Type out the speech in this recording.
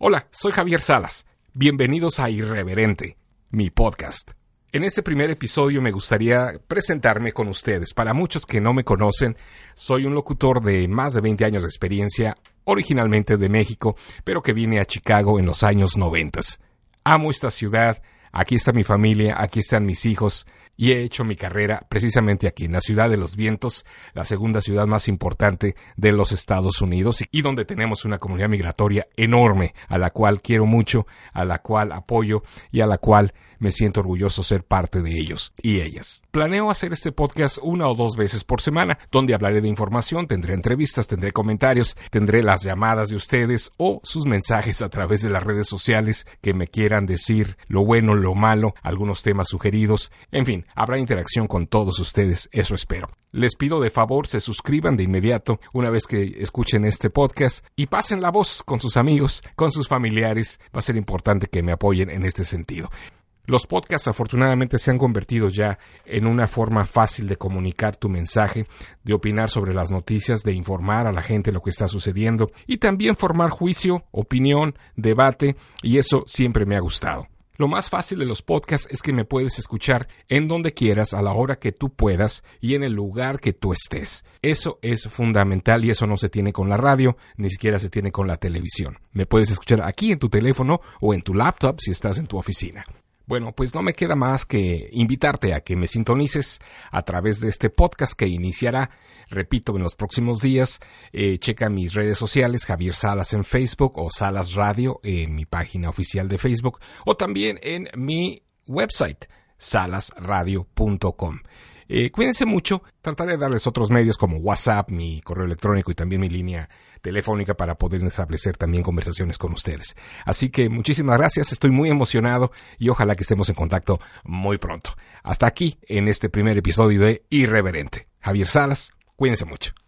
Hola, soy Javier Salas. Bienvenidos a Irreverente, mi podcast. En este primer episodio me gustaría presentarme con ustedes. Para muchos que no me conocen, soy un locutor de más de 20 años de experiencia, originalmente de México, pero que vine a Chicago en los años 90. Amo esta ciudad, aquí está mi familia, aquí están mis hijos, y he hecho mi carrera precisamente aquí, en la ciudad de los vientos, la segunda ciudad más importante de los Estados Unidos y donde tenemos una comunidad migratoria enorme, a la cual quiero mucho, a la cual apoyo y a la cual me siento orgulloso ser parte de ellos y ellas. Planeo hacer este podcast una o dos veces por semana, donde hablaré de información, tendré entrevistas, tendré comentarios, tendré las llamadas de ustedes o sus mensajes a través de las redes sociales que me quieran decir lo bueno, lo malo, algunos temas sugeridos, en fin, habrá interacción con todos ustedes, eso espero. Les pido de favor se suscriban de inmediato una vez que escuchen este podcast y pasen la voz con sus amigos, con sus familiares. Va a ser importante que me apoyen en este sentido. Los podcasts afortunadamente se han convertido ya en una forma fácil de comunicar tu mensaje, de opinar sobre las noticias, de informar a la gente lo que está sucediendo y también formar juicio, opinión, debate y eso siempre me ha gustado. Lo más fácil de los podcasts es que me puedes escuchar en donde quieras, a la hora que tú puedas y en el lugar que tú estés. Eso es fundamental y eso no se tiene con la radio, ni siquiera se tiene con la televisión. Me puedes escuchar aquí en tu teléfono o en tu laptop si estás en tu oficina. Bueno, pues no me queda más que invitarte a que me sintonices a través de este podcast que iniciará, repito, en los próximos días. Eh, checa mis redes sociales, Javier Salas en Facebook o Salas Radio en mi página oficial de Facebook o también en mi website, salasradio.com. Eh, cuídense mucho, trataré de darles otros medios como WhatsApp, mi correo electrónico y también mi línea telefónica para poder establecer también conversaciones con ustedes. Así que muchísimas gracias, estoy muy emocionado y ojalá que estemos en contacto muy pronto. Hasta aquí en este primer episodio de Irreverente. Javier Salas, cuídense mucho.